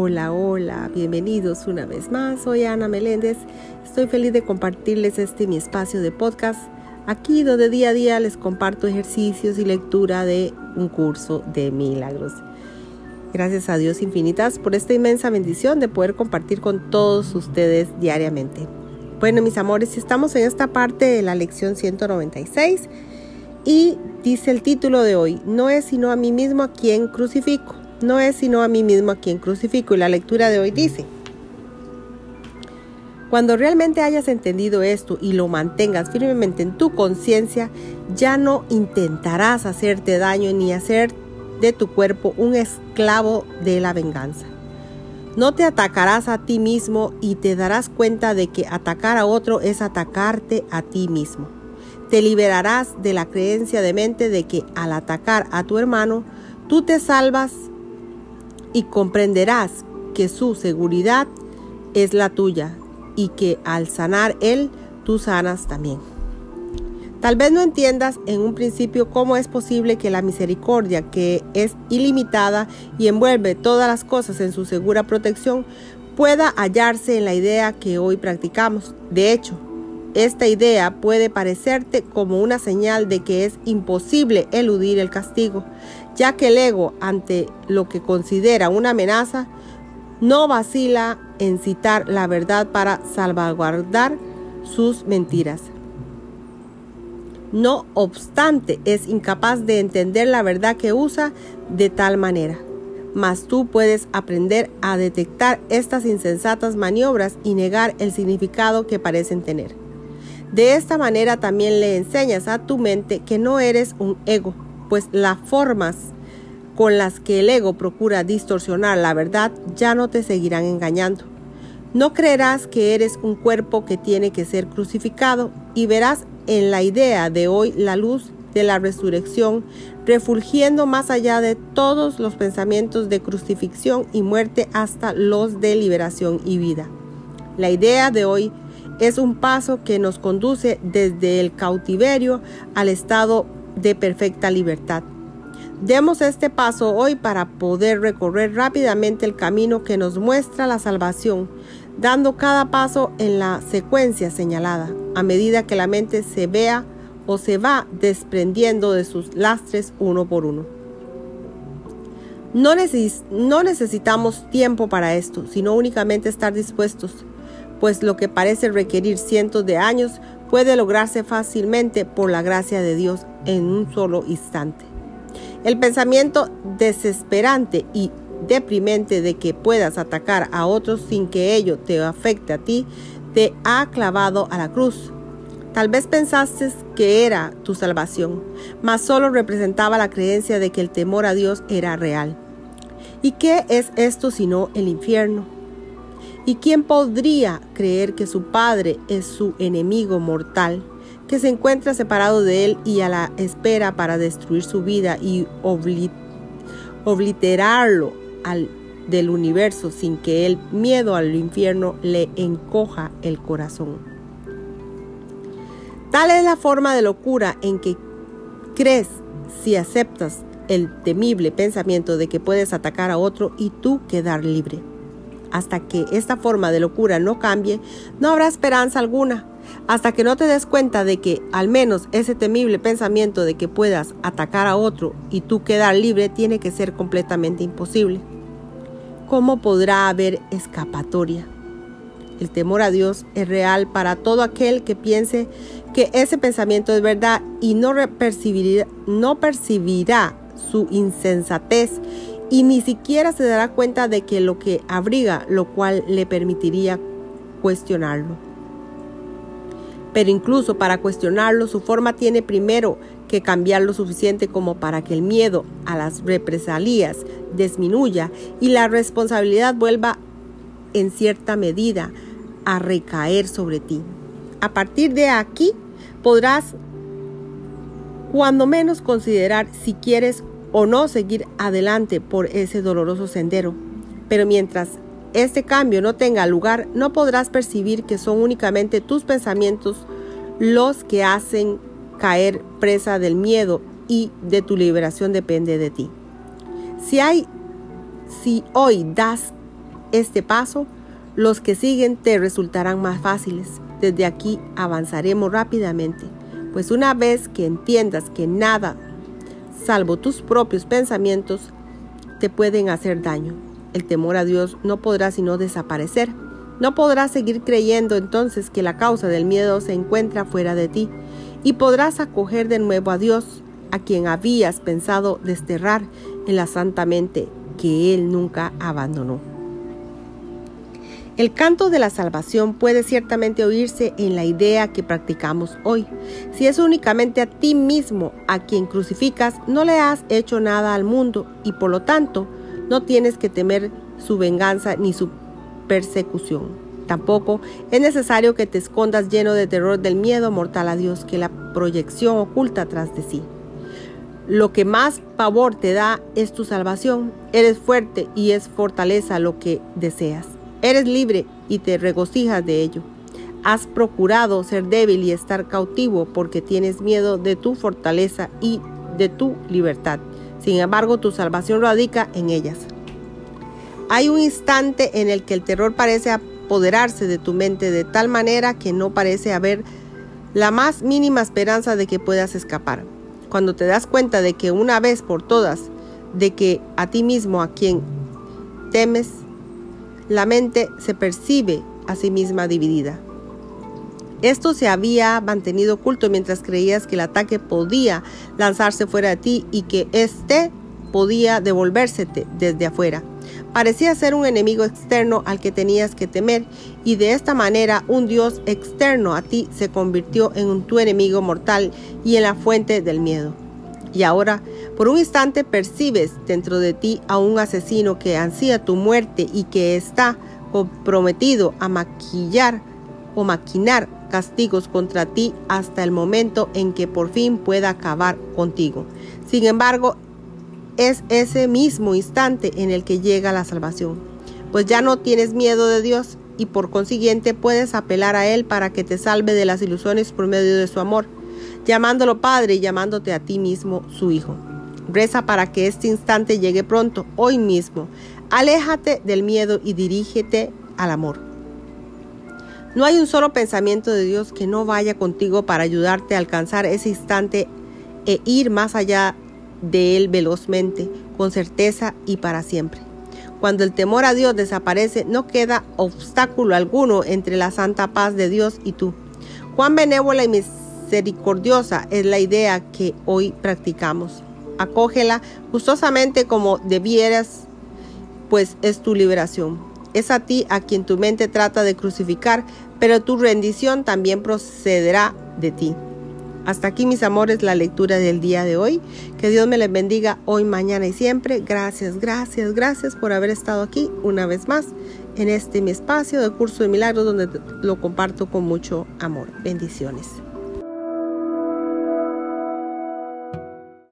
Hola, hola, bienvenidos una vez más. Soy Ana Meléndez. Estoy feliz de compartirles este mi espacio de podcast. Aquí donde día a día les comparto ejercicios y lectura de un curso de milagros. Gracias a Dios infinitas por esta inmensa bendición de poder compartir con todos ustedes diariamente. Bueno, mis amores, estamos en esta parte de la lección 196 y dice el título de hoy, no es sino a mí mismo a quien crucifico. No es sino a mí mismo a quien crucifico. Y la lectura de hoy dice, cuando realmente hayas entendido esto y lo mantengas firmemente en tu conciencia, ya no intentarás hacerte daño ni hacer de tu cuerpo un esclavo de la venganza. No te atacarás a ti mismo y te darás cuenta de que atacar a otro es atacarte a ti mismo. Te liberarás de la creencia de mente de que al atacar a tu hermano, tú te salvas y comprenderás que su seguridad es la tuya y que al sanar él, tú sanas también. Tal vez no entiendas en un principio cómo es posible que la misericordia, que es ilimitada y envuelve todas las cosas en su segura protección, pueda hallarse en la idea que hoy practicamos. De hecho, esta idea puede parecerte como una señal de que es imposible eludir el castigo, ya que el ego, ante lo que considera una amenaza, no vacila en citar la verdad para salvaguardar sus mentiras. No obstante, es incapaz de entender la verdad que usa de tal manera. Mas tú puedes aprender a detectar estas insensatas maniobras y negar el significado que parecen tener. De esta manera también le enseñas a tu mente que no eres un ego, pues las formas con las que el ego procura distorsionar la verdad ya no te seguirán engañando. No creerás que eres un cuerpo que tiene que ser crucificado y verás en la idea de hoy la luz de la resurrección, refulgiendo más allá de todos los pensamientos de crucifixión y muerte hasta los de liberación y vida. La idea de hoy es un paso que nos conduce desde el cautiverio al estado de perfecta libertad. Demos este paso hoy para poder recorrer rápidamente el camino que nos muestra la salvación, dando cada paso en la secuencia señalada, a medida que la mente se vea o se va desprendiendo de sus lastres uno por uno. No, no necesitamos tiempo para esto, sino únicamente estar dispuestos pues lo que parece requerir cientos de años puede lograrse fácilmente por la gracia de Dios en un solo instante. El pensamiento desesperante y deprimente de que puedas atacar a otros sin que ello te afecte a ti, te ha clavado a la cruz. Tal vez pensaste que era tu salvación, mas solo representaba la creencia de que el temor a Dios era real. ¿Y qué es esto sino el infierno? ¿Y quién podría creer que su padre es su enemigo mortal, que se encuentra separado de él y a la espera para destruir su vida y obliterarlo al, del universo sin que el miedo al infierno le encoja el corazón? Tal es la forma de locura en que crees si aceptas el temible pensamiento de que puedes atacar a otro y tú quedar libre. Hasta que esta forma de locura no cambie, no habrá esperanza alguna. Hasta que no te des cuenta de que al menos ese temible pensamiento de que puedas atacar a otro y tú quedar libre tiene que ser completamente imposible. ¿Cómo podrá haber escapatoria? El temor a Dios es real para todo aquel que piense que ese pensamiento es verdad y no percibirá, su insensatez y ni siquiera se dará cuenta de que lo que abriga, lo cual le permitiría cuestionarlo. Pero incluso para cuestionarlo, su forma tiene primero que cambiar lo suficiente como para que el miedo a las represalias disminuya y la responsabilidad vuelva en cierta medida a recaer sobre ti. A partir de aquí podrás cuando menos considerar si quieres o no seguir adelante por ese doloroso sendero. Pero mientras este cambio no tenga lugar, no podrás percibir que son únicamente tus pensamientos los que hacen caer presa del miedo y de tu liberación depende de ti. Si hay si hoy das este paso, los que siguen te resultarán más fáciles. Desde aquí avanzaremos rápidamente, pues una vez que entiendas que nada, salvo tus propios pensamientos, te pueden hacer daño, el temor a Dios no podrá sino desaparecer. No podrás seguir creyendo entonces que la causa del miedo se encuentra fuera de ti y podrás acoger de nuevo a Dios, a quien habías pensado desterrar en la santa mente que Él nunca abandonó. El canto de la salvación puede ciertamente oírse en la idea que practicamos hoy. Si es únicamente a ti mismo a quien crucificas, no le has hecho nada al mundo y por lo tanto no tienes que temer su venganza ni su persecución. Tampoco es necesario que te escondas lleno de terror del miedo mortal a Dios que la proyección oculta tras de sí. Lo que más pavor te da es tu salvación. Eres fuerte y es fortaleza lo que deseas. Eres libre y te regocijas de ello. Has procurado ser débil y estar cautivo porque tienes miedo de tu fortaleza y de tu libertad. Sin embargo, tu salvación radica en ellas. Hay un instante en el que el terror parece apoderarse de tu mente de tal manera que no parece haber la más mínima esperanza de que puedas escapar. Cuando te das cuenta de que una vez por todas, de que a ti mismo, a quien temes, la mente se percibe a sí misma dividida. Esto se había mantenido oculto mientras creías que el ataque podía lanzarse fuera de ti y que éste podía devolvérsete desde afuera. Parecía ser un enemigo externo al que tenías que temer y de esta manera un Dios externo a ti se convirtió en tu enemigo mortal y en la fuente del miedo. Y ahora, por un instante percibes dentro de ti a un asesino que ansía tu muerte y que está comprometido a maquillar o maquinar castigos contra ti hasta el momento en que por fin pueda acabar contigo. Sin embargo, es ese mismo instante en el que llega la salvación, pues ya no tienes miedo de Dios y por consiguiente puedes apelar a Él para que te salve de las ilusiones por medio de su amor llamándolo Padre y llamándote a ti mismo su Hijo. Reza para que este instante llegue pronto, hoy mismo. Aléjate del miedo y dirígete al amor. No hay un solo pensamiento de Dios que no vaya contigo para ayudarte a alcanzar ese instante e ir más allá de él velozmente, con certeza y para siempre. Cuando el temor a Dios desaparece, no queda obstáculo alguno entre la santa paz de Dios y tú. Cuán benévola y misericordiosa es la idea que hoy practicamos. Acógela gustosamente como debieras, pues es tu liberación. Es a ti a quien tu mente trata de crucificar, pero tu rendición también procederá de ti. Hasta aquí, mis amores, la lectura del día de hoy. Que Dios me les bendiga hoy, mañana y siempre. Gracias, gracias, gracias por haber estado aquí una vez más en este mi espacio de curso de milagros donde lo comparto con mucho amor. Bendiciones.